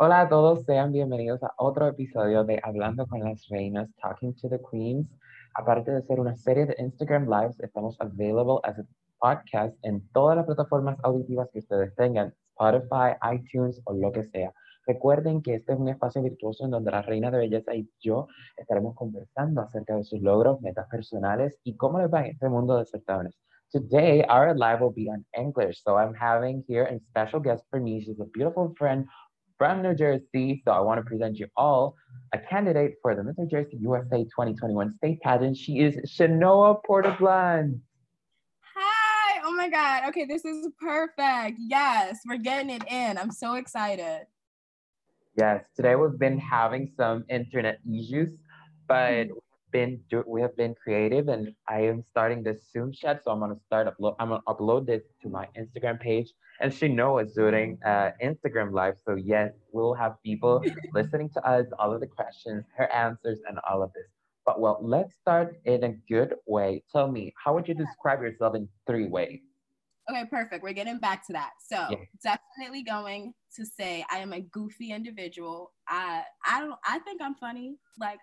Hola a todos, sean bienvenidos a otro episodio de Hablando con las Reinas, Talking to the Queens. Aparte de ser una serie de Instagram Lives, estamos available as a podcast en todas las plataformas auditivas que ustedes tengan, Spotify, iTunes o lo que sea. Recuerden que este es un espacio virtuoso en donde la reina de belleza y yo estaremos conversando acerca de sus logros, metas personales y cómo les va en este mundo de certámenes. Today, our live will be on English. So I'm having here a special guest for me. She's a beautiful friend from New Jersey. So I want to present you all a candidate for the Miss New Jersey USA 2021 state pageant. She is Shanoa Portablan. Hi. Oh my God. Okay, this is perfect. Yes, we're getting it in. I'm so excited. Yes, today we've been having some internet issues, but mm-hmm. been do, we have been creative and I am starting this Zoom chat. So I'm gonna start upload I'm gonna upload this to my Instagram page. And she knows doing uh, Instagram live. So yes, we'll have people listening to us, all of the questions, her answers, and all of this. But well, let's start in a good way. Tell me, how would you describe yourself in three ways? Okay, perfect. We're getting back to that. So yeah. definitely going to say I am a goofy individual. I I don't I think I'm funny. Like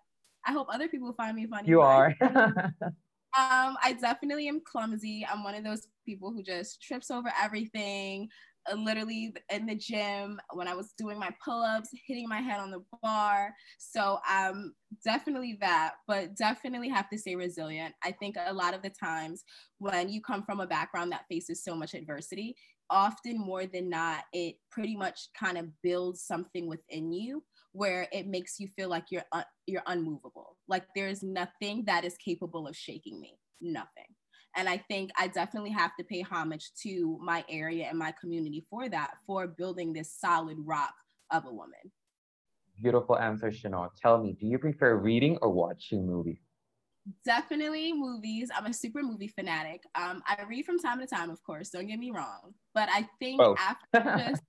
I hope other people find me funny. You are. um, I definitely am clumsy. I'm one of those people who just trips over everything. Uh, literally in the gym when I was doing my pull-ups, hitting my head on the bar. So um, definitely that, but definitely have to stay resilient. I think a lot of the times when you come from a background that faces so much adversity, often more than not, it pretty much kind of builds something within you where it makes you feel like you're un- you're unmovable. Like there's nothing that is capable of shaking me. Nothing. And I think I definitely have to pay homage to my area and my community for that, for building this solid rock of a woman. Beautiful answer, Chanel. Tell me, do you prefer reading or watching movies? Definitely movies. I'm a super movie fanatic. Um, I read from time to time, of course. Don't get me wrong, but I think oh. after just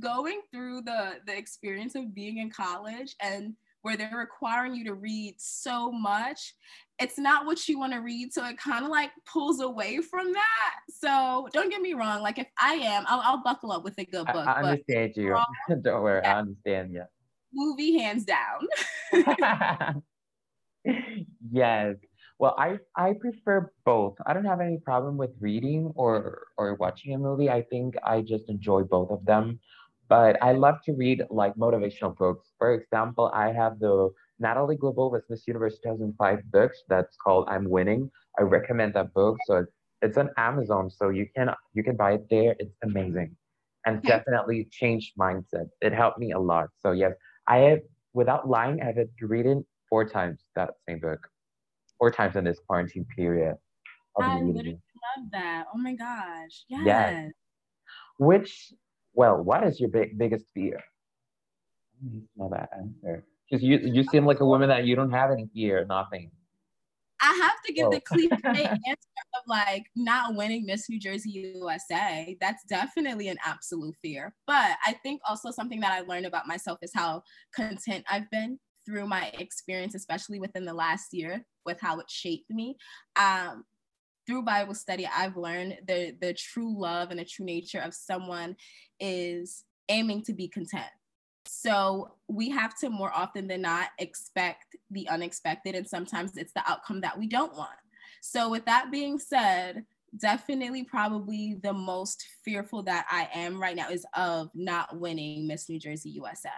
going through the the experience of being in college and where they're requiring you to read so much it's not what you want to read. So it kind of like pulls away from that. So don't get me wrong like if i am i'll, I'll buckle up with a good book i, I understand you. don't worry yeah. i understand yeah movie hands down. Yes well i i prefer both i don't have any problem with reading or or watching a movie i think i just enjoy both of them but I love to read like motivational books. For example, I have the Natalie Glebova Miss Universe 2005 books that's called I'm Winning. I recommend that book. So it's, it's on Amazon, so you can you can buy it there. It's amazing, and definitely changed mindset. It helped me a lot. So yes, I have without lying, I have read it four times that same book, four times in this quarantine period. I literally love that. Oh my gosh. Yes. yes. Which well, what is your big, biggest fear? I need to know that answer. Because you, you seem like a woman that you don't have any fear, nothing. I have to give oh. the cliche answer of like not winning Miss New Jersey USA. That's definitely an absolute fear. But I think also something that I learned about myself is how content I've been through my experience, especially within the last year, with how it shaped me. Um, through Bible study, I've learned the the true love and the true nature of someone is aiming to be content. So we have to more often than not expect the unexpected, and sometimes it's the outcome that we don't want. So, with that being said, definitely probably the most fearful that I am right now is of not winning Miss New Jersey USA.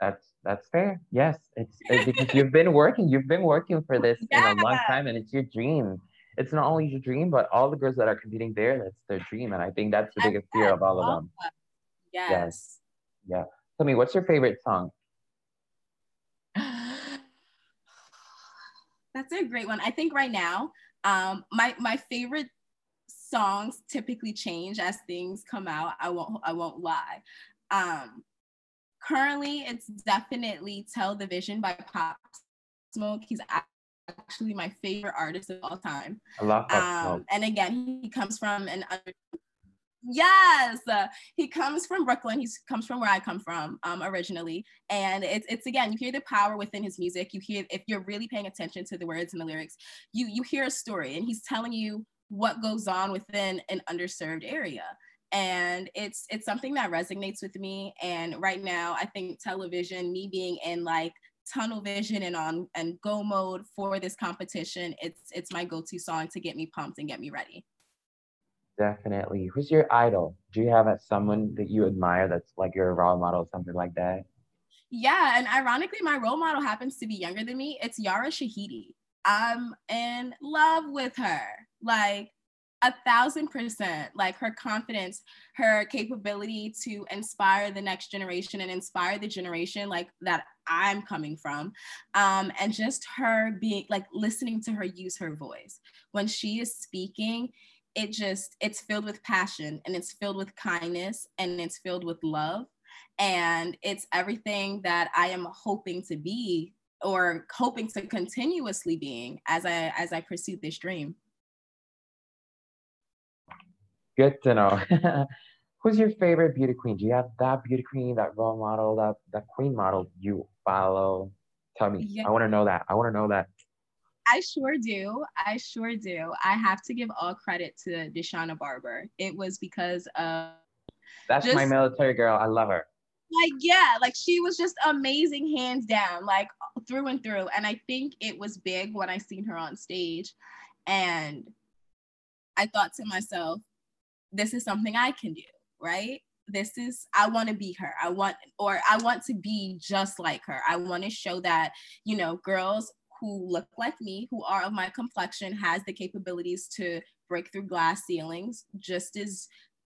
That's that's fair. Yes, it's, it's because you've been working. You've been working for this yeah. in a long time, and it's your dream. It's not only your dream, but all the girls that are competing there, that's their dream, and I think that's the biggest fear of all of them. Yes. yes. Yeah. Tell me, what's your favorite song? That's a great one. I think right now, um, my my favorite songs typically change as things come out. I won't I won't lie. Um, currently it's definitely Tell the Vision by Pop Smoke. He's actually my favorite artist of all time. I love Pop um, And again, he comes from an Yes, uh, he comes from Brooklyn. He comes from where I come from um, originally, and it's it's again you hear the power within his music. You hear if you're really paying attention to the words and the lyrics, you you hear a story, and he's telling you what goes on within an underserved area. And it's it's something that resonates with me and right now i think Tell the Vision me being in like tunnel vision and on and go mode for this competition it's it's my go-to song to get me pumped and get me ready. Definitely. Who's your idol? Do you have a, someone that you admire that's like your role model something like that? Yeah and ironically my role model happens to be younger than me. It's yara shahidi. I'm in love with her. Like a thousand percent like her confidence her capability to inspire the next generation and inspire the generation like that i'm coming from um, and just her being like listening to her use her voice. When she is speaking it just it's filled with passion and it's filled with kindness and it's filled with love and it's everything that i am hoping to be or hoping to continuously being as i as i pursue this dream Good to know. Who's your favorite beauty queen? Do you have that beauty queen, that role model, that that queen model you follow? Tell me. Yeah. I want to know that. I want to know that. I sure do. I sure do. I have to give all credit to Deshauna Barber. It was because of That's just, my military girl. I love her. Like, yeah, like she was just amazing, hands down, like through and through. And I think it was big when I seen her on stage. And I thought to myself, this is something I can do, right? This is, I want to be her. I want, or I want to be just like her. I want to show that, you know, girls who look like me, who are of my complexion, has the capabilities to break through glass ceilings just as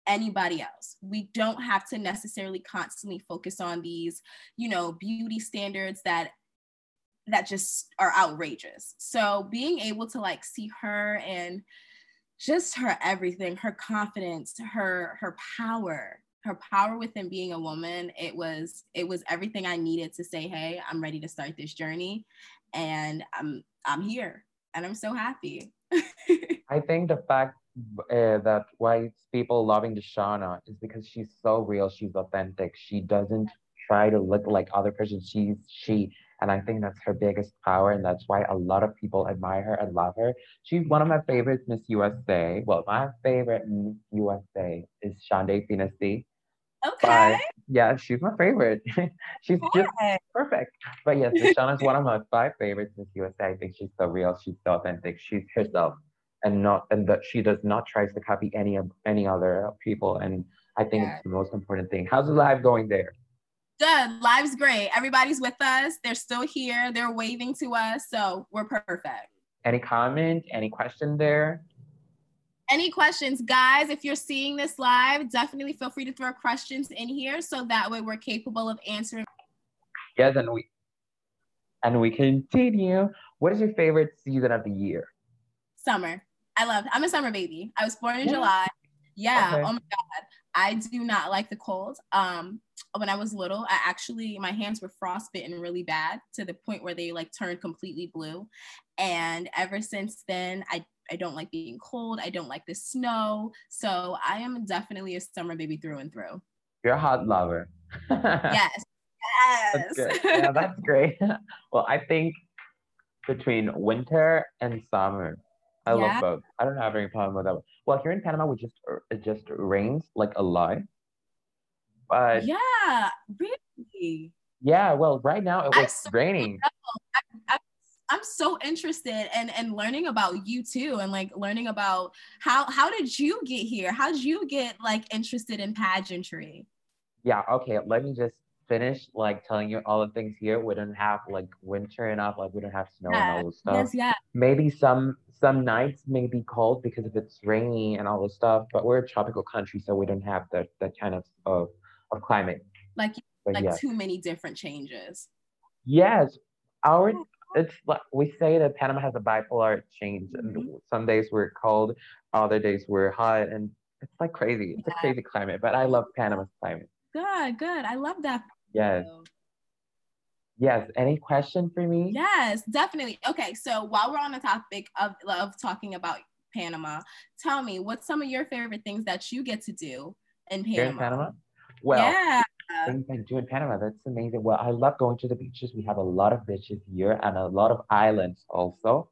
anybody else. We don't have to necessarily constantly focus on these, you know, beauty standards that that just are outrageous. So being able to like see her and just her everything, her confidence, her her power, her power within being a woman. It was it was everything I needed to say, "Hey, I'm ready to start this journey." And I'm I'm here and I'm so happy. I think the fact uh, that why people loving Deshauna is because she's so real, she's authentic. She doesn't try to look like other person. She's she and I think that's her biggest power. And that's why a lot of people admire her and love her. She's one of my favorites, Miss USA. Well, my favorite Miss USA is Shandi Finnessey. Okay. But yeah, she's my favorite. she's okay. just perfect. But yes, Shauna's one of my five favorites Miss USA. I think she's so real. She's so authentic. She's herself and not and that she does not try to copy any of any other people. And I think yeah. it's the most important thing. How's the live going there? Good. Live's great. Everybody's with us. They're still here. They're waving to us. So we're perfect. Any comment? Any question there? Any questions, guys? If you're seeing this live, definitely feel free to throw questions in here so that way we're capable of answering. Yes, and we and we continue. What is your favorite season of the year? Summer. I love. I'm a summer baby. I was born in yeah. July. Yeah. Okay. Oh my god. I do not like the cold. Um, when I was little, I actually my hands were frostbitten really bad to the point where they like turned completely blue. And ever since then, I I don't like being cold. I don't like the snow. So I am definitely a summer baby through and through. You're a hot lover. yes. Yes. That's yeah, that's great. well, I think between winter and summer, I yeah. love both. I don't have any problem with that. Well, here in Panama, we just uh, it just rains like a lot. But yeah, really. Yeah, well, right now it was so raining. I, am so interested in in learning about you too, and like learning about how how did you get here? How did you get like interested in pageantry? Yeah. Okay. Let me just finish like telling you all the things here. We don't have like winter enough, like we don't have snow yeah. and all this stuff. Yes, yeah. Maybe some some nights may be cold because if it's rainy and all this stuff, but we're a tropical country, so we don't have that that kind of of, of climate. Like but like yes. too many different changes. Yes. Our it's like we say that Panama has a bipolar change. Mm-hmm. Some days we're cold, other days we're hot, and it's like crazy. It's yeah. a crazy climate, but I love Panama's climate. Good, good. I love that. Yes. Yes. Any question for me? Yes, definitely. Okay. So while we're on the topic of, of talking about Panama, tell me what's some of your favorite things that you get to do in Panama? in Panama? Well, yeah. Things I do in Panama. That's amazing. Well, I love going to the beaches. We have a lot of beaches here and a lot of islands also.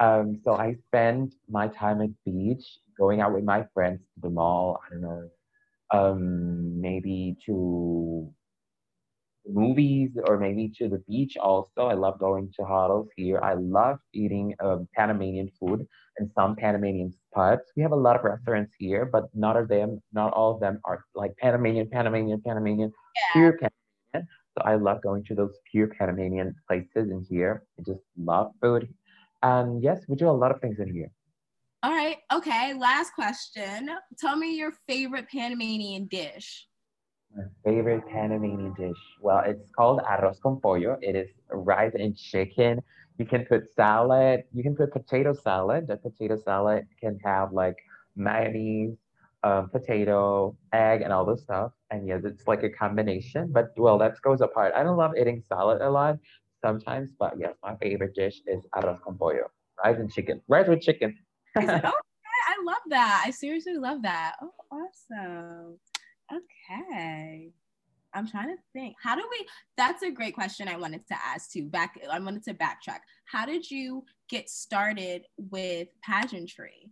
Um, so I spend my time at beach, going out with my friends to the mall. I don't know, um, maybe to movies or maybe to the beach also. I love going to hotels here. I love eating um, Panamanian food and some Panamanian spots. We have a lot of restaurants here, but not of them, not all of them are like Panamanian, Panamanian, Panamanian, yeah. pure Panamanian. So I love going to those pure Panamanian places in here. I just love food. And yes, we do a lot of things in here. All right. Okay. Last question. Tell me your favorite Panamanian dish. My favorite Panamanian dish. Well, it's called arroz con pollo. It is rice and chicken. You can put salad. You can put potato salad. The potato salad can have like mayonnaise, um, potato, egg, and all this stuff. And yes, it's like a combination. But well, that goes apart. I don't love eating salad a lot sometimes, but yes, my favorite dish is arroz con pollo. Rice and chicken. Rice with chicken. oh, I love that. I seriously love that. Oh, awesome. Okay. I'm trying to think. How do we? That's a great question. I wanted to ask too. Back, I wanted to backtrack. How did you get started with pageantry?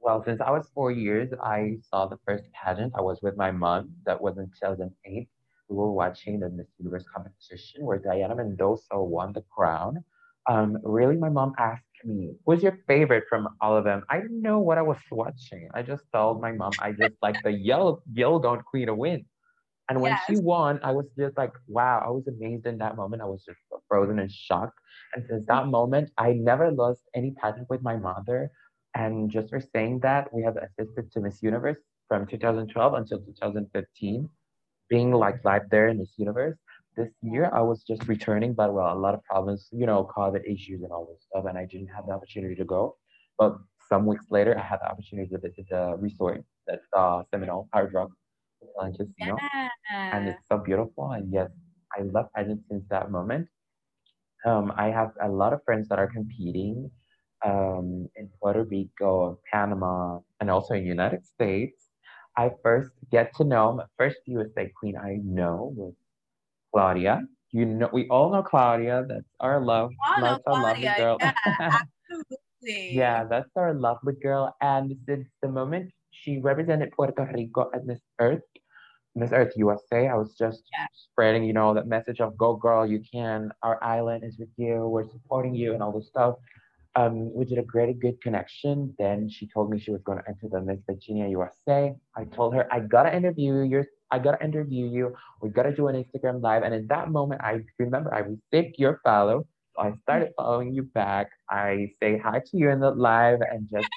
Well, since I was four years, I saw the first pageant. I was with my mom. That was in 2008. We were watching the Miss Universe competition where Dayana Mendoza won the crown. Um, really, my mom asked me, who's your favorite from all of them? I didn't know what I was watching. I just told my mom I just like the yellow yellow gown queen to win. And when yes. she won, I was just like, wow, I was amazed in that moment. I was just frozen and shocked. And since that mm-hmm. moment, I never lost any pageant with my mother. And just for saying that, we have assisted to Miss Universe from 2012 until 2015, being like live there in Miss Universe this year I was just returning, but well, a lot of problems, you know, COVID issues and all this stuff, and I didn't have the opportunity to go. But some weeks later, I had the opportunity to visit the resort that's uh, Seminole Hard Rock Casino, yeah. and it's so beautiful. And yes, I love pageants since that moment. Um, I have a lot of friends that are competing um, in Puerto Rico, Panama, and also in United States. I first get to know my first USA queen I know was Claudia. You know, we all know Claudia. That's our love. That's our lovely girl. Yeah, absolutely. yeah, that's our lovely girl. And since the moment she represented Puerto Rico at Miss Earth, Miss Earth USA, I was just yeah. spreading, you know, that message of go girl, you can. Our island is with you. We're supporting you and all this stuff. Um, we did a great good connection. Then she told me she was going to enter the Miss Virginia USA. I told her I gotta interview your I gotta interview you. We gotta do an Instagram live. And in that moment, I remember I received your follow. So I started following you back. I say hi to you in the live and just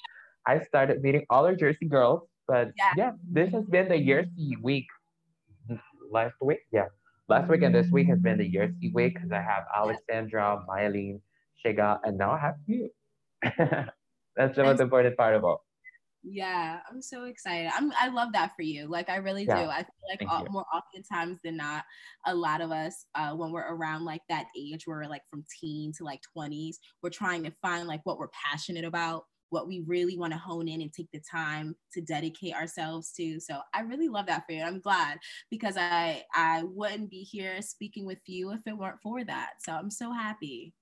I started meeting all our Jersey girls. But yeah, yeah this has been the Jersey week. Last week, yeah. Last week and this week has been the Jersey week because I have Alexandra, Mylene, Shiga, and now I have you. That's the most important part of all. Yeah, I'm so excited. I'm I love that for you. Like I really yeah. do. I feel like all, more oftentimes than not, a lot of us uh, when we're around like that age, we're like from teen to like 20s, we're trying to find like what we're passionate about, what we really want to hone in and take the time to dedicate ourselves to. So I really love that for you. I'm glad because I I wouldn't be here speaking with you if it weren't for that. So I'm so happy.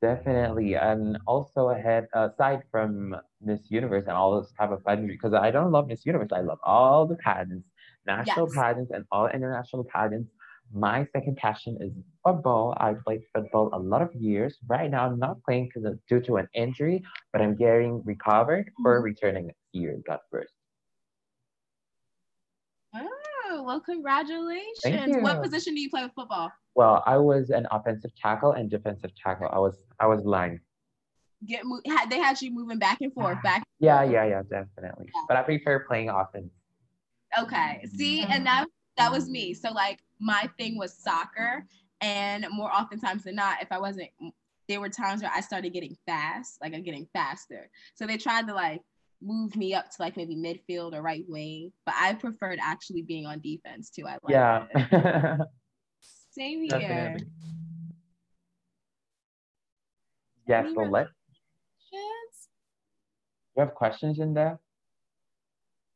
Definitely, and also ahead aside from Miss Universe and all those type of pageantry, because I don't love Miss Universe, I love all the pageants, national yes. pageants and all international pageants. My second passion is football. I played football a lot of years. Right now, I'm not playing because due to an injury, but I'm getting recovered for mm-hmm. returning next year. God first. Oh, well, congratulations. What position do you play with football? Well, I was an offensive tackle and defensive tackle. I was I was line. Get mo- they had you moving back and forth, back. yeah, yeah, yeah, definitely. Yeah. But I prefer playing offense. Okay. See, mm-hmm. and that that was me. So like my thing was soccer, and more oftentimes than not, if I wasn't, there were times where I started getting fast, like I'm getting faster. So they tried to like move me up to like maybe midfield or right wing, but I preferred actually being on defense too. I like yeah. Same here. Definitely. Yeah, so let's. you have questions in there?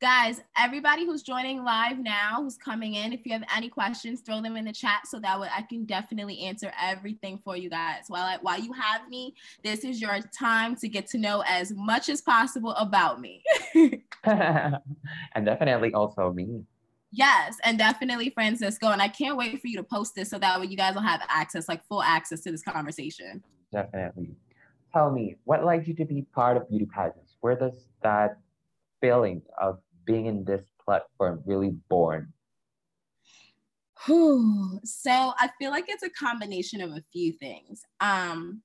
Guys, everybody who's joining live now, who's coming in, if you have any questions, throw them in the chat so that way I can definitely answer everything for you guys. While I, while you have me, this is your time to get to know as much as possible about me. and definitely also me. Yes, and definitely Francisco. And I can't wait for you to post this so that way you guys will have access, like full access to this conversation. Definitely. Tell me, what led you to be part of beauty pageants? Where does that feeling of being in this platform really born? so I feel like it's a combination of a few things. Um,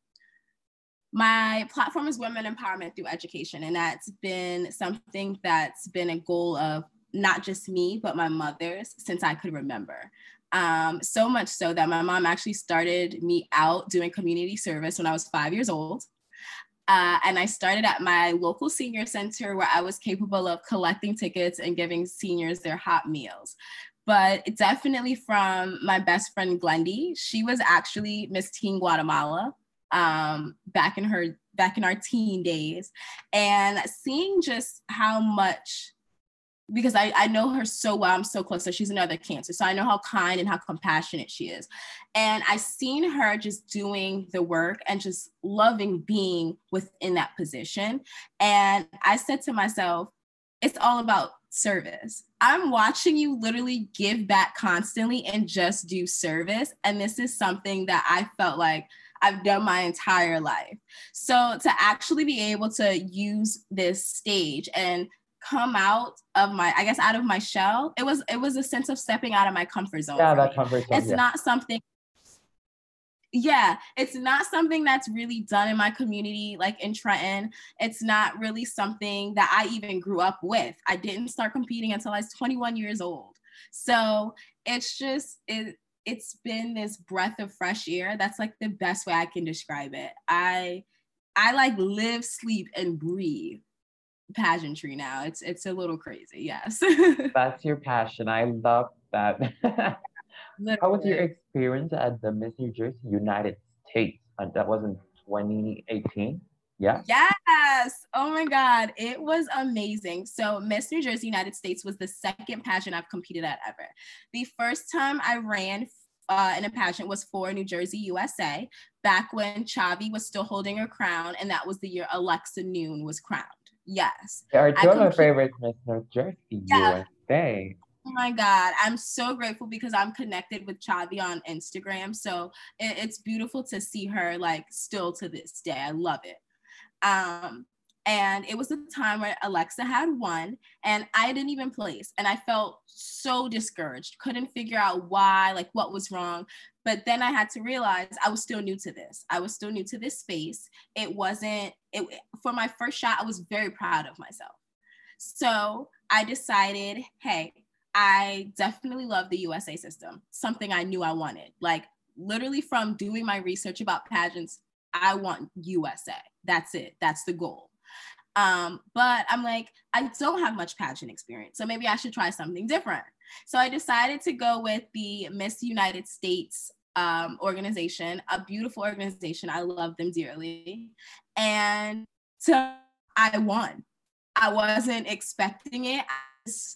my platform is women empowerment through education, and that's been something that's been a goal of not just me, but my mother's since I could remember. Um, so much so that my mom actually started me out doing community service when I was five years old. Uh, and I started at my local senior center where I was capable of collecting tickets and giving seniors their hot meals. But definitely from my best friend Glendy, she was actually Miss Teen Guatemala um, back in her back in our teen days, and seeing just how much because I, I know her so well. I'm so close. So she's another cancer. So I know how kind and how compassionate she is. And I seen her just doing the work and just loving being within that position. And I said to myself, it's all about service. I'm watching you literally give back constantly and just do service. And this is something that I felt like I've done my entire life. So to actually be able to use this stage and come out of my i guess out of my shell it was it was a sense of stepping out of my comfort zone yeah that comfort zone it's yeah. not something yeah it's not something that's really done in my community like in trenton. It's not really something that i even grew up with. I didn't start competing until i was 21 years old. So it's just it it's been this breath of fresh air. That's like the best way i can describe it. I i like live sleep and breathe pageantry now. It's it's a little crazy, yes. That's your passion. I love that. How was your experience at the Miss New Jersey United States? And that was in 2018. Yeah. Yes. Oh my God. It was amazing. So, Miss New Jersey United States was the second pageant I've competed at ever. The first time I ran uh, in a pageant was for New Jersey, USA, back when Chhavi was still holding her crown. And that was the year Alexa Noone was crowned. Yes. They are two of my favorites, Miss New Jersey, yeah. USA. Oh my God. I'm so grateful because I'm connected with Chhavi on Instagram. So it, it's beautiful to see her like still to this day. I love it. Um, and it was a time where Alexa had won and I didn't even place. And I felt so discouraged, couldn't figure out why, like what was wrong. But then I had to realize I was still new to this. I was still new to this space. It wasn't, it, for my first shot, I was very proud of myself. So I decided, hey, I definitely love the USA system, something I knew I wanted. Like literally from doing my research about pageants, I want USA. That's it. That's the goal. Um, but I'm like, I don't have much pageant experience, so maybe I should try something different. So I decided to go with the Miss United States um, organization, a beautiful organization. I love them dearly. And so I won. I wasn't expecting it.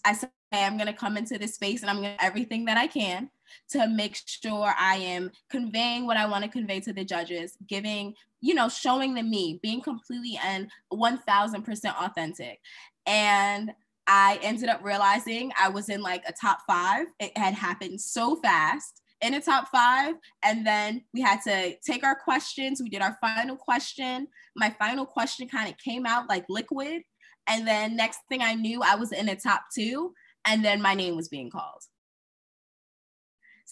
I said, hey, I'm going to come into this space and I'm going to everything that I can to make sure I am conveying what I want to convey to the judges, giving, you know, showing them me, being completely and 1000% authentic. And I ended up realizing I was in like a top five. It had happened so fast in a top five. And then we had to take our questions. We did our final question. My final question kind of came out like liquid. And then next thing I knew, I was in a top two. And then my name was being called.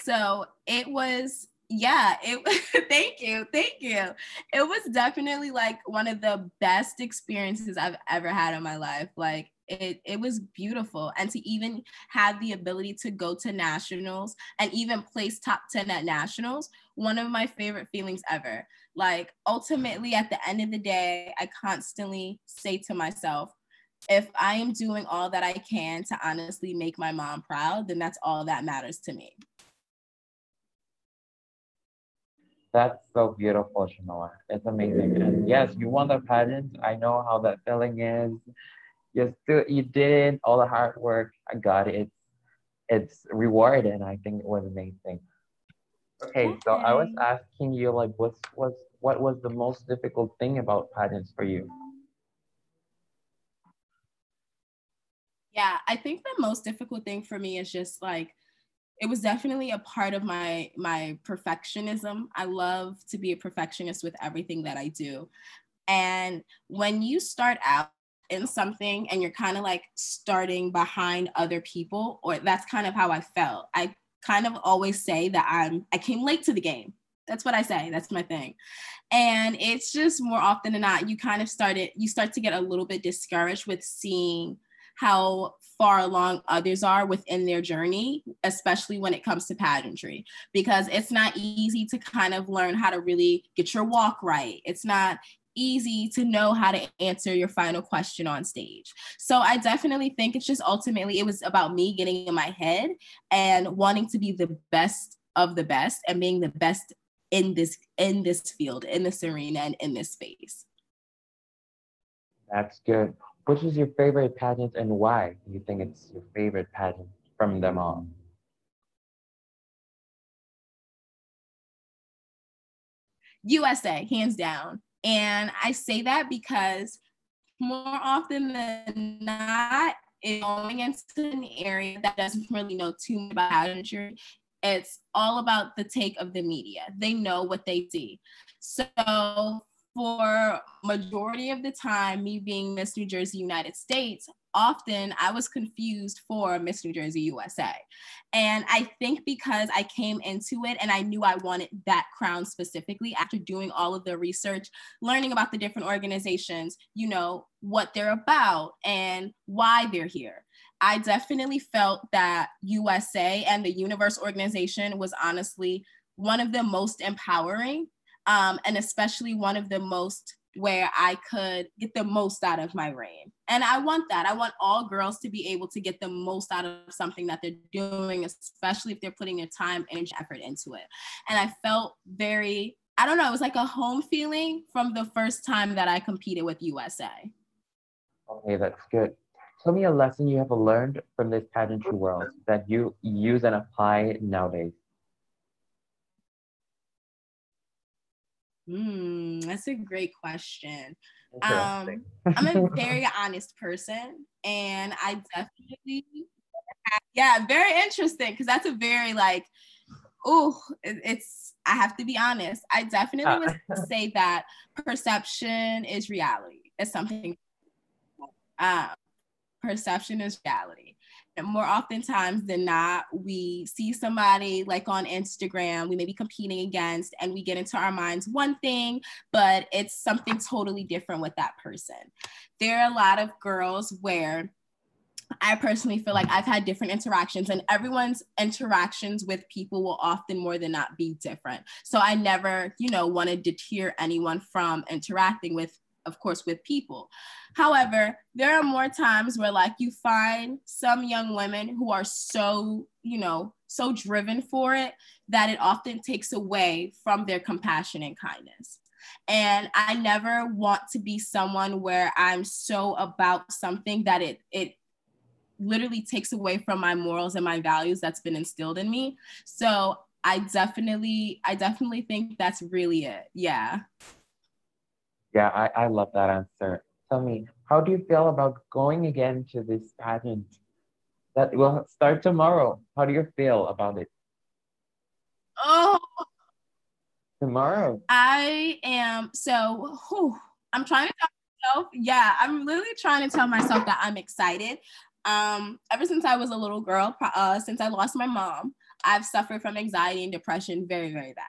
So it was, yeah, it thank you, thank you. It was definitely like one of the best experiences I've ever had in my life. Like it, it was beautiful. And to even have the ability to go to nationals and even place top 10 at nationals, one of my favorite feelings ever. Like ultimately at the end of the day, I constantly say to myself, if I am doing all that I can to honestly make my mom proud, then that's all that matters to me. That's so beautiful, Shanoa. It's amazing. And yes, you won the pageant. I know how that feeling is. You still you did all the hard work. I got it. It's it's rewarding. I think it was amazing. Okay, so I was asking you like what's what's what was the most difficult thing about pageants for you? Yeah, I think the most difficult thing for me is just like it was definitely a part of my my perfectionism. I love to be a perfectionist with everything that I do. And when you start out in something and you're kind of like starting behind other people or that's kind of how I felt. I kind of always say that I'm I came late to the game. That's what I say. That's my thing. And it's just more often than not you kind of started you start to get a little bit discouraged with seeing how far along others are within their journey, especially when it comes to pageantry, because it's not easy to kind of learn how to really get your walk right. It's not easy to know how to answer your final question on stage. So I definitely think it's just ultimately it was about me getting in my head and wanting to be the best of the best and being the best in this in this field, in this arena and in this space. That's good. Which is your favorite pageant and why do you think it's your favorite pageant from them all? USA, hands down. And I say that because more often than not, going into an area that doesn't really know too much about pageantry, it's all about the take of the media. They know what they see. So for majority of the time, me being Miss New Jersey United States, often I was confused for Miss New Jersey USA. And I think because I came into it and I knew I wanted that crown specifically after doing all of the research, learning about the different organizations, you know, what they're about and why they're here. I definitely felt that USA and the Universe organization was honestly one of the most empowering um, and especially one of the most where I could get the most out of my reign. And I want that. I want all girls to be able to get the most out of something that they're doing, especially if they're putting their time, energy, effort into it. And I felt very, I don't know, it was like a home feeling from the first time that I competed with USA. Okay, that's good. Tell me a lesson you have learned from this pageantry world that you use and apply nowadays. Hmm, that's a great question. Um, I'm a very honest person, and I definitely, yeah, very interesting because that's a very like, oh, it, it's. I have to be honest. I definitely would say that perception is reality. It's something. Um, perception is reality more oftentimes than not, we see somebody like on Instagram, we may be competing against, and we get into our minds one thing, but it's something totally different with that person. There are a lot of girls where I personally feel like I've had different interactions, and everyone's interactions with people will often more than not be different. So I never, you know, want to deter anyone from interacting with of course, with people. However, there are more times where, like, you find some young women who are so, you know, so driven for it that it often takes away from their compassion and kindness. And I never want to be someone where I'm so about something that it, it, literally takes away from my morals and my values that's been instilled in me. So I definitely, I definitely think that's really it. Yeah. Yeah, I, I love that answer. Tell me, how do you feel about going again to this pageant that will start tomorrow? How do you feel about it? Oh, tomorrow. I am so. Whew, I'm trying to tell myself. Yeah, I'm literally trying to tell myself that I'm excited. Um, ever since I was a little girl, uh, since I lost my mom, I've suffered from anxiety and depression very, very bad.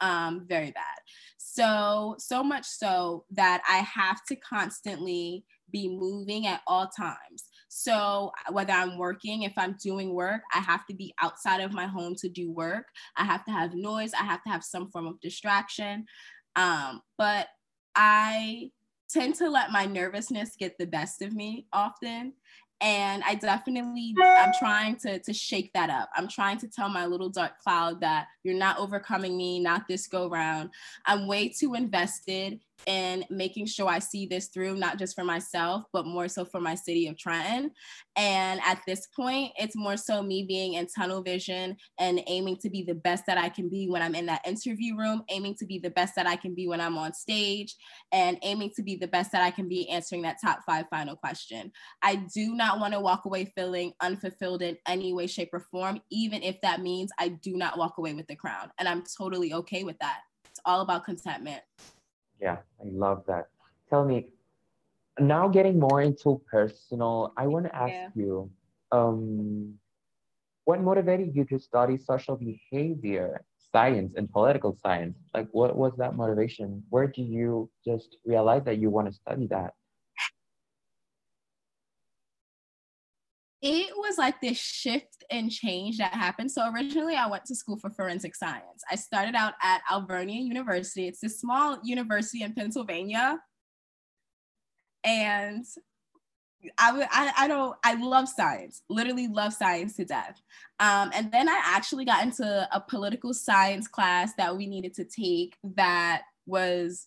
Um, very bad. So, so much so that I have to constantly be moving at all times. So, whether I'm working, if I'm doing work, I have to be outside of my home to do work. I have to have noise, I have to have some form of distraction. Um, but I tend to let my nervousness get the best of me often and i definitely i'm trying to to shake that up. I'm trying to tell my little dark cloud that you're not overcoming me not this go round. I'm way too invested in making sure I see this through, not just for myself, but more so for my city of Trenton. And at this point, it's more so me being in tunnel vision and aiming to be the best that I can be when I'm in that interview room, aiming to be the best that I can be when I'm on stage, and aiming to be the best that I can be answering that top five final question. I do not want to walk away feeling unfulfilled in any way, shape, or form, even if that means I do not walk away with the crown. And I'm totally okay with that. It's all about contentment. Yeah, I love that. Tell me, now getting more into personal, I want to ask yeah. you, um, what motivated you to study social behavior science and political science? Like, what was that motivation? Where do you just realize that you want to study that? It was like this shift and change that happened. So originally I went to school for forensic science. I started out at Alvernia University. It's a small university in Pennsylvania. And I, I, I don't, I love science, literally love science to death. Um, and then I actually got into a political science class that we needed to take that was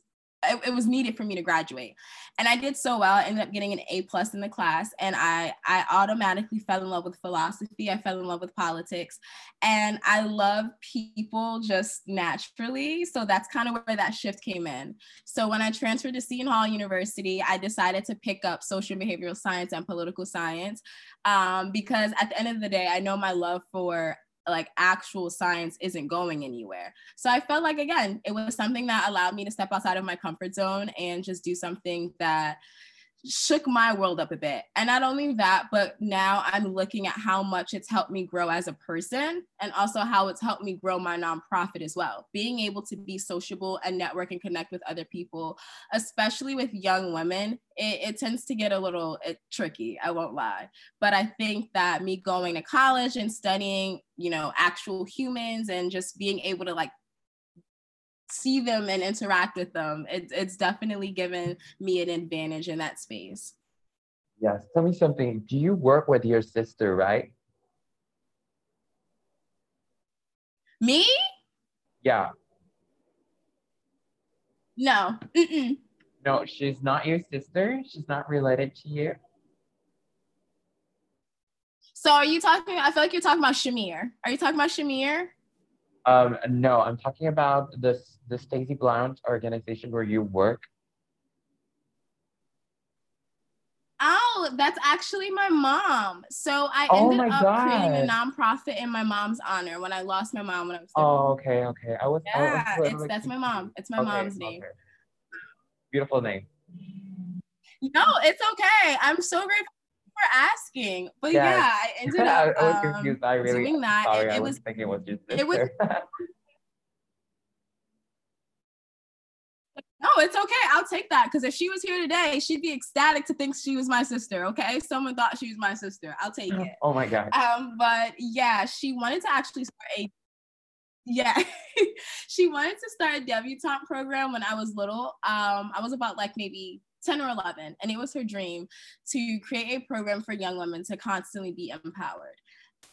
it, it, was needed for me to graduate. And i did so well i ended up getting an a plus in the class and i i automatically fell in love with philosophy i fell in love with politics and i love people just naturally. So that's kind of where that shift came in. So when i transferred to seton hall university i decided to pick up social behavioral science and political science um, because at the end of the day i know my love for like actual science isn't going anywhere. So I felt like again, it was something that allowed me to step outside of my comfort zone and just do something that shook my world up a bit. And not only that, but now I'm looking at how much it's helped me grow as a person and also how it's helped me grow my nonprofit as well. Being able to be sociable and network and connect with other people, especially with young women, it, it tends to get a little it, tricky, I won't lie. But I think that me going to college and studying, you know, actual humans and just being able to like see them and interact with them, it, it's definitely given me an advantage in that space. Yes. Tell me something. Do you work with your sister, right? Me? Yeah. No. Mm-mm. No, she's not your sister. She's not related to you. So are you talking? I feel like you're talking about Shamir. Are you talking about Shamir? Um, no, I'm talking about this the Stacey Blount organization where you work. Oh, that's actually my mom. So I oh ended up God. creating a nonprofit in my mom's honor when I lost my mom when I was. Oh, okay, okay. I was. Yeah, I was it's, that's my mom. It's my okay, mom's name. Okay. Beautiful name. No, it's okay. I'm so grateful for asking. But yeah, yeah I ended up I was confused. I really, doing that. Sorry, it, it was, was thinking it was just it was No, it's okay. I'll take that because if she was here today, she'd be ecstatic to think she was my sister. Okay, someone thought she was my sister. I'll take it. Oh my god. Um, but yeah, she wanted to actually start a. Yeah, she wanted to start a debutante program when I was little. Um, I was about like maybe 10 or 11, and it was her dream to create a program for young women to constantly be empowered.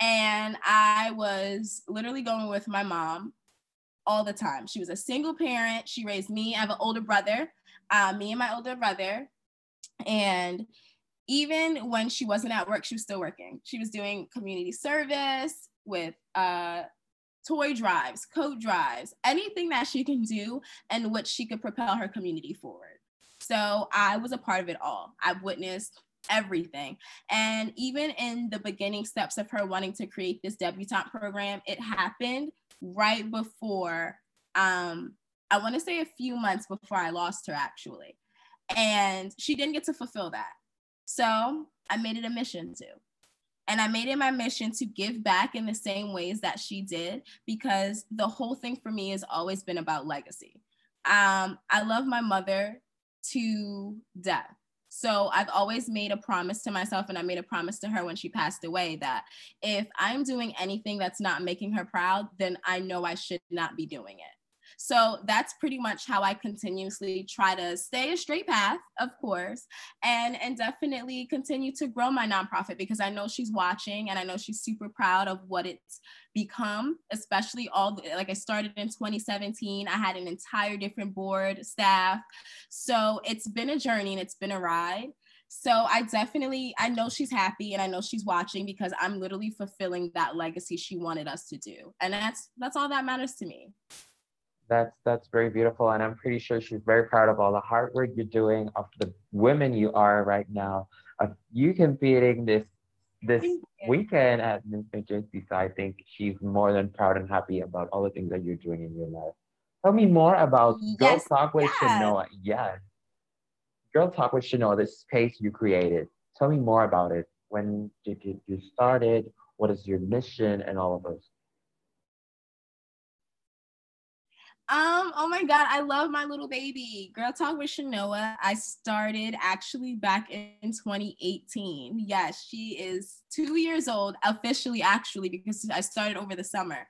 And I was literally going with my mom all the time. She was a single parent. She raised me. I have an older brother, uh, me and my older brother. And even when she wasn't at work, she was still working. She was doing community service with uh, toy drives, coat drives, anything that she can do and which she could propel her community forward. So I was a part of it all. I've witnessed everything. And even in the beginning steps of her wanting to create this debutante program, it happened right before, um, I want to say a few months before I lost her, actually. And she didn't get to fulfill that. So I made it a mission to. And I made it my mission to give back in the same ways that she did, because the whole thing for me has always been about legacy. Um, I love my mother to death. So I've always made a promise to myself, and I made a promise to her when she passed away that if I'm doing anything that's not making her proud, then I know I should not be doing it. So that's pretty much how I continuously try to stay a straight path, of course, and and definitely continue to grow my nonprofit because I know she's watching and I know she's super proud of what it's become, especially all the, like I started in 2017. I had an entire different board staff. So it's been a journey and it's been a ride. So I definitely I know she's happy and I know she's watching because I'm literally fulfilling that legacy she wanted us to do. And that's that's all that matters to me. That's that's very beautiful and I'm pretty sure she's very proud of all the hard work you're doing of the women you are right now of you competing this this weekend at Miss New Jersey. So I think she's more than proud and happy about all the things that you're doing in your life. Tell me more about yes, Girl Talk with. Shanoa. Yes. Girl Talk with Shanoa, this space you created. Tell me more about it. When did you, you started? What is your mission and all of those? Um, oh my God, I love my little baby. Girl Talk with Shanoa. I started actually back in 2018. Yes, she is two years old officially, actually, because I started over the summer.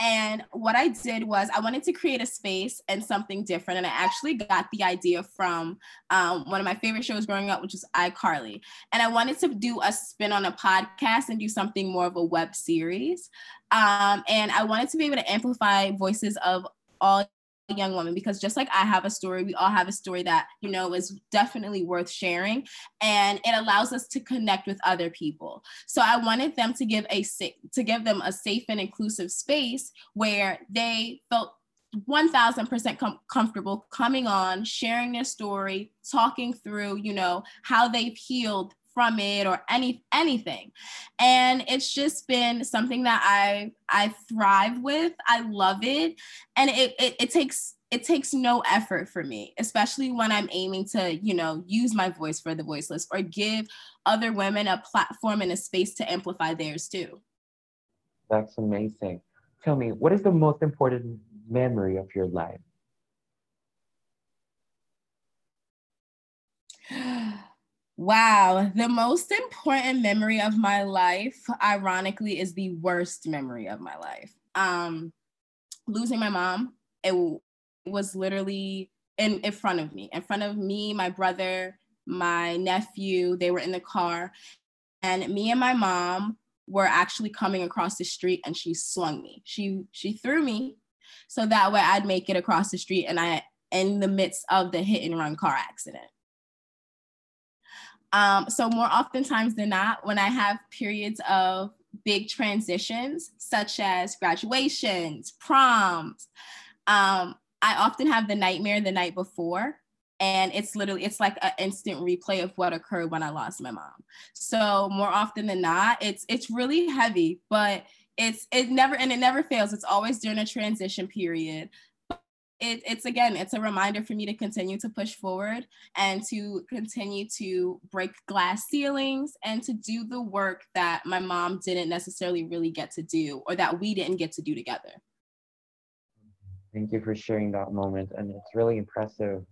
And what I did was I wanted to create a space and something different. And I actually got the idea from um, one of my favorite shows growing up, which is iCarly. And I wanted to do a spin on a podcast and do something more of a web series. Um, and I wanted to be able to amplify voices of all young women because just like I have a story, we all have a story that, you know, is definitely worth sharing and it allows us to connect with other people. So I wanted them to give a to give them a safe and inclusive space where they felt 1000% com- comfortable coming on, sharing their story, talking through, you know, how they've healed from it or any anything. And it's just been something that i i thrive with. I love it. And it, it, it takes it takes no effort for me especially when i'm aiming to you know use my voice for the voiceless or give other women a platform and a space to amplify theirs too. That's amazing. Tell me what is the most important memory of your life Wow, the most important memory of my life, ironically, is the worst memory of my life. Um, losing my mom. It was literally in, in front of me, in front of me, my brother, my nephew. They were in the car, and me and my mom were actually coming across the street, and she swung me. She she threw me, so that way I'd make it across the street, and I in the midst of the hit and run car accident. Um, so more oftentimes than not, when I have periods of big transitions, such as graduations, proms, um, I often have the nightmare the night before. And it's literally, it's like an instant replay of what occurred when I lost my mom. So more often than not, it's it's really heavy, but it's it never and it never fails. It's always during a transition period it, it's again, it's a reminder for me to continue to push forward and to continue to break glass ceilings and to do the work that my mom didn't necessarily really get to do or that we didn't get to do together. Thank you for sharing that moment. And it's really impressive.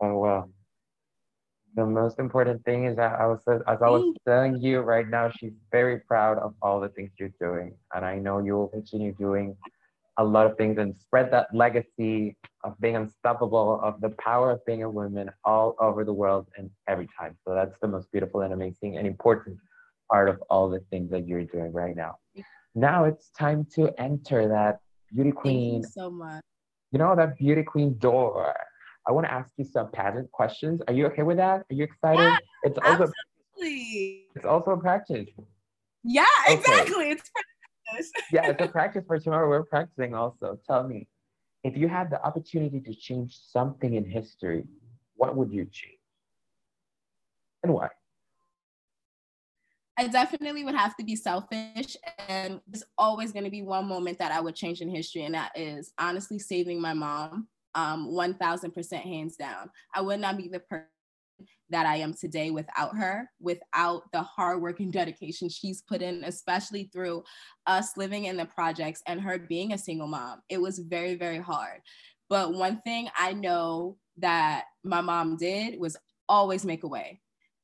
Oh, well. The most important thing is that I was, as I was telling you right now, she's very proud of all the things you're doing. And I know you will continue doing a lot of things and spread that legacy of being unstoppable, of the power of being a woman all over the world and every time. So that's the most beautiful and amazing and important part of all the things that you're doing right now. Now it's time to enter that beauty queen. so much. You know, that beauty queen door. I want to ask you some pageant questions. Are you okay with that? Are you excited? Yeah, it's also absolutely. It's also a practice. Yeah, exactly. Okay. It's yeah, it's a practice for tomorrow. We're practicing also. Tell me, if you had the opportunity to change something in history, what would you change? And why? I definitely would have to be selfish. And there's always going to be one moment that I would change in history, and that is honestly saving my mom. Um, 1000% hands down. I would not be the person that I am today without her, without the hard work and dedication she's put in, especially through us living in the projects and her being a single mom. It was very, very hard. But one thing I know that my mom did was always make a way.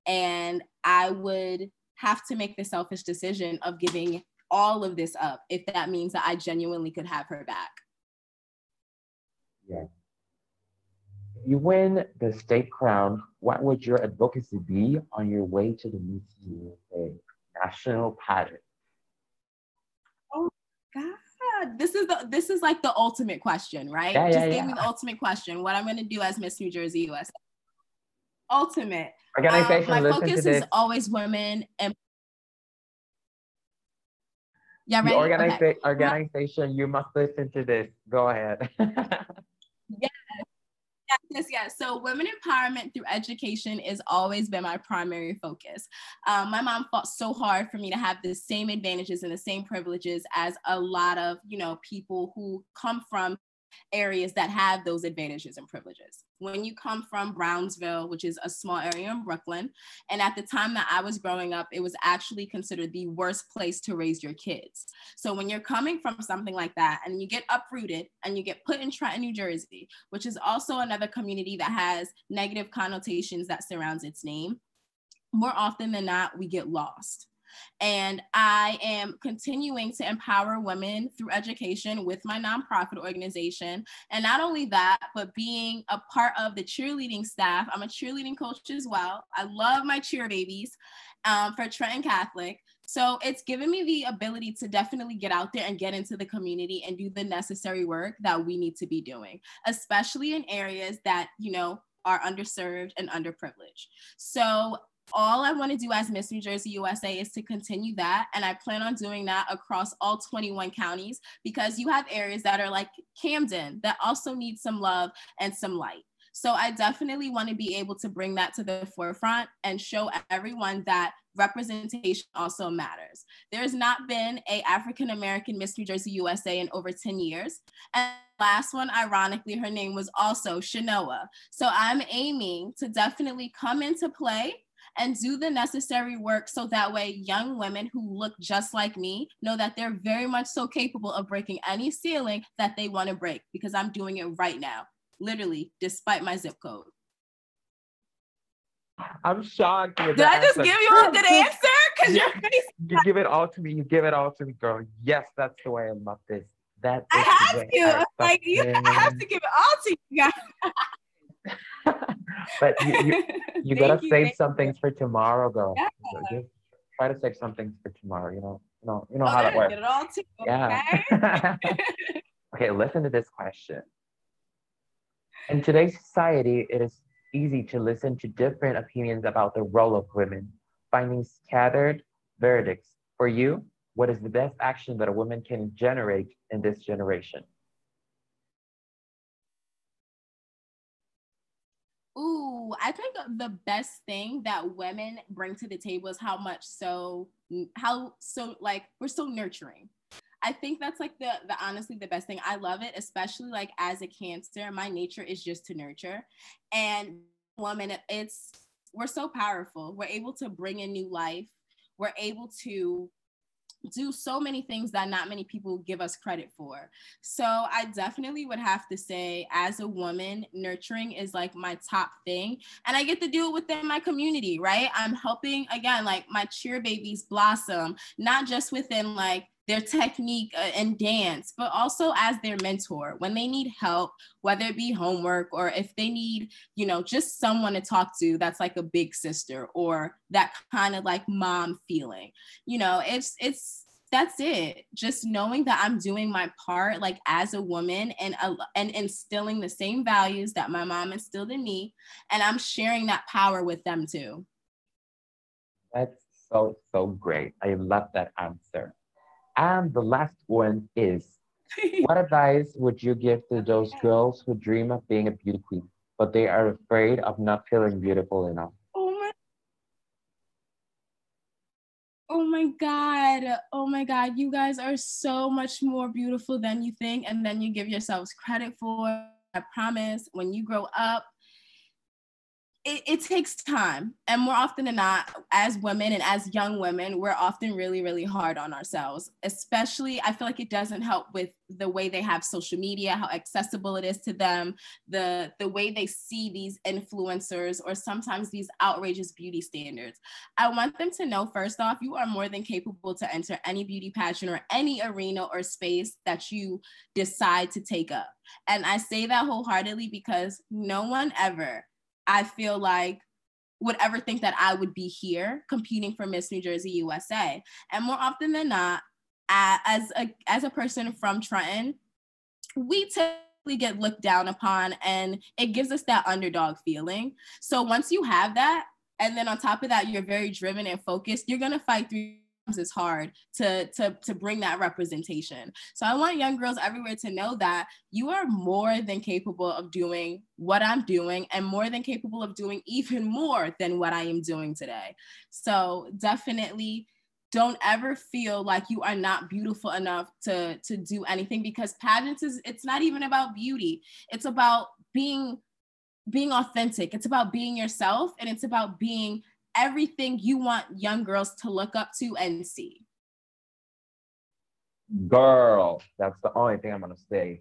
And I would have to make the selfish decision of giving all of this up if that means that I genuinely could have her back. Yeah. If you win the state crown, what would your advocacy be on your way to the Miss USA national pageant? Oh God, this is the this is like the ultimate question, right? Yeah, Just yeah, gave yeah. me the ultimate question. What I'm gonna do as Miss New Jersey USA. Ultimate. Um, my focus is always women and yeah, The ready? organiza- Okay. organization, you must listen to this. Go ahead. Yes, yes, yes. So women empowerment through education has always been my primary focus. Um, my mom fought so hard for me to have the same advantages and the same privileges as a lot of, you know, people who come from areas that have those advantages and privileges. When you come from Brownsville, which is a small area in Brooklyn, and at the time that I was growing up, it was actually considered the worst place to raise your kids. So when you're coming from something like that and you get uprooted and you get put in Trenton, New Jersey, which is also another community that has negative connotations that surrounds its name, more often than not, we get lost. And I am continuing to empower women through education with my nonprofit organization. And not only that, but being a part of the cheerleading staff. I'm a cheerleading coach as well. I love my cheer babies um, for Trenton Catholic. So it's given me the ability to definitely get out there and get into the community and do the necessary work that we need to be doing, especially in areas that, you know, are underserved and underprivileged. So all I want to do as Miss New Jersey USA is to continue that. And I plan on doing that across all 21 counties because you have areas that are like Camden that also need some love and some light. So I definitely want to be able to bring that to the forefront and show everyone that representation also matters. There has not been a African American Miss New Jersey USA in over 10 years. And last one, ironically, her name was also Shanoa. So I'm aiming to definitely come into play and do the necessary work so that way young women who look just like me know that they're very much so capable of breaking any ceiling that they want to break because I'm doing it right now, literally, despite my zip code. I'm shocked. with Did the I just answer. give you a good answer? Because Yeah. your face, You give it all to me. You give it all to me, girl. Yes, that's the way I love this. That I have to. I Like you I have to give it all to you guys. but you, you, you gotta you, save some things for tomorrow, girl. Yeah. Just try to save some things for tomorrow. You know, you know, you know how oh, that works. Get it all to you, Yeah. okay? okay, listen to this question. In today's society, it is easy to listen to different opinions about the role of women, finding scattered verdicts. For you, what is the best action that a woman can generate in this generation? I think the best thing that women bring to the table is how much so how so like we're so nurturing. I think that's like the the honestly the best thing. I love it, especially like as a cancer. My nature is just to nurture, and woman, it's we're so powerful. We're able to bring in new life. We're able to do so many things that not many people give us credit for. So I definitely would have to say, as a woman, nurturing is like my top thing. And I get to do it within my community, right? I'm helping, again, like my cheer babies blossom, not just within like their technique uh, and dance, but also as their mentor when they need help, whether it be homework or if they need, you know, just someone to talk to that's like a big sister or that kind of like mom feeling. You know, it's it's that's it. Just knowing that I'm doing my part like as a woman and uh, and instilling the same values that my mom instilled in me and I'm sharing that power with them too. That's so, so great. I love that answer. And the last one is what advice would you give to those girls who dream of being a beauty queen, but they are afraid of not feeling beautiful enough? Oh my Oh my God. Oh my God. You guys are so much more beautiful than you think and then you give yourselves credit for. I promise when you grow up, it, it, takes time. And more often than not as women and as young women we're often really really hard on ourselves especially i feel like it doesn't help with the way they have social media how accessible it is to them the the way they see these influencers or sometimes these outrageous beauty standards. I want them to know first off you are more than capable to enter any beauty pageant or any arena or space that you decide to take up. And i say that wholeheartedly because no one ever I feel like would ever think that I would be here competing for Miss New Jersey USA. And more often than not, as a as a person from Trenton, we typically get looked down upon and it gives us that underdog feeling. So once you have that, and then on top of that, you're very driven and focused, you're gonna fight through is hard to to to bring that representation. So I want young girls everywhere to know that you are more than capable of doing what I'm doing and more than capable of doing even more than what I am doing today. So definitely don't ever feel like you are not beautiful enough to to do anything because pageants is it's not even about beauty. It's about being being authentic. It's about being yourself and it's about being everything you want young girls to look up to and see? Girl, that's the only thing I'm gonna say.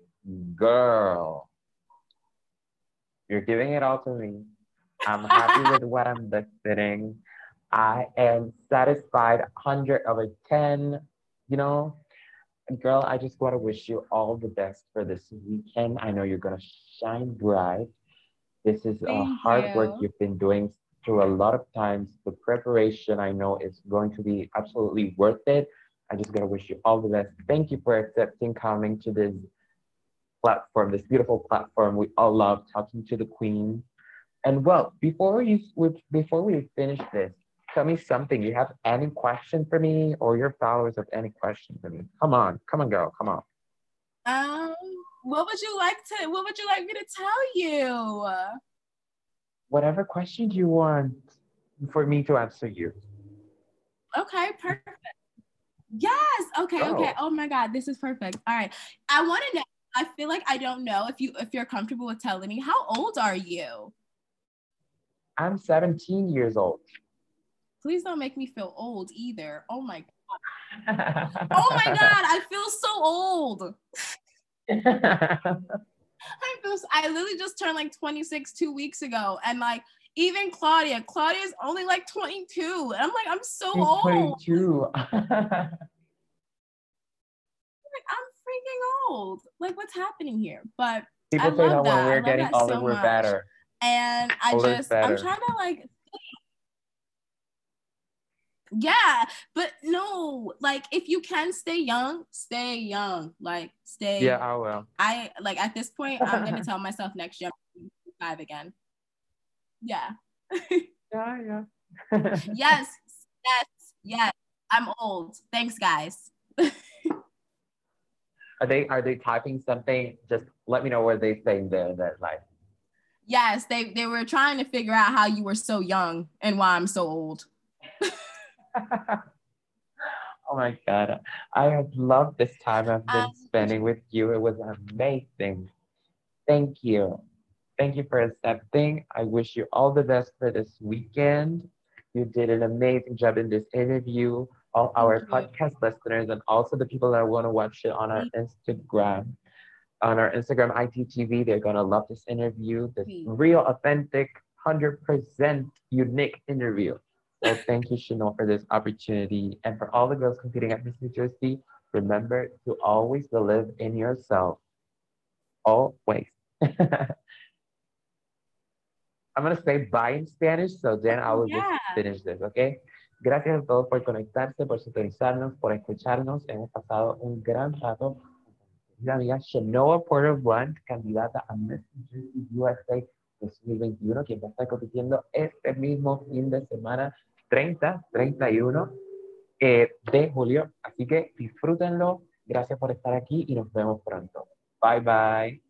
Girl, you're giving it all to me. I'm happy with what I'm listening. I am satisfied, 100 over 10. You know, girl, I just want to wish you all the best for this weekend. I know you're going to shine bright. This is a hard you. work you've been doing through a lot of times. The preparation I know is going to be absolutely worth it. I just gotta wish you all the best. Thank you for accepting coming to this platform, this beautiful platform. We all love talking to the queen. And well, before you before we finish this, tell me something. You have any question for me, or your followers have any question for me? Come on, come on, girl, come on. Um, what would you like to? What would you like me to tell you? Whatever questions you want for me to answer you. Okay, perfect. Yes. Okay. Oh. Okay. Oh my God, this is perfect. All right. I want to know. I feel like I don't know if you if you're comfortable with telling me how old are you? I'm 17 years old. Please don't make me feel old either. Oh my god. oh my god, I feel so old. I feel I literally just turned like 26 two weeks ago, and like even Claudia, Claudia's only like 22, and I'm like, I'm so She's old. 22. like, I'm freaking old. Like, what's happening here? But people I say that, that when we're getting older, so we're much. better. And I older just. I'm trying to like yeah, but no, like if you can stay young, stay young. Like stay. Yeah, I will. I like at this point, I'm gonna tell myself next year five again. Yeah. yeah, yeah. yes, yes, yes. I'm old. Thanks, guys. are they are they typing something? Just let me know where they saying there that like. Yes, they they were trying to figure out how you were so young and why I'm so old. oh my God. I have loved this time I've been um, spending with you. It was amazing. Thank you. Thank you for accepting. I wish you all the best for this weekend. You did an amazing job in this interview. All our podcast listeners and also the people that want to watch it on our Instagram, on our Instagram ITTV, they're going to love this interview, this real, authentic, 100% unique interview. So thank you, Chanel, for this opportunity. And for all the girls competing at Miss New Jersey, remember to always believe in yourself. Always. I'm going to say bye in Spanish, so then I will yeah. just finish this, okay? Gracias a todos por conectarse, por sintonizarnos, por escucharnos. Hemos pasado un gran rato. La amiga Shanoa Porter Blunt, candidata a Miss New Jersey USA 2021, quien va a estar compitiendo este mismo fin de semana 30, 31 eh, de julio. Así que disfrútenlo. Gracias por estar aquí y nos vemos pronto. Bye bye.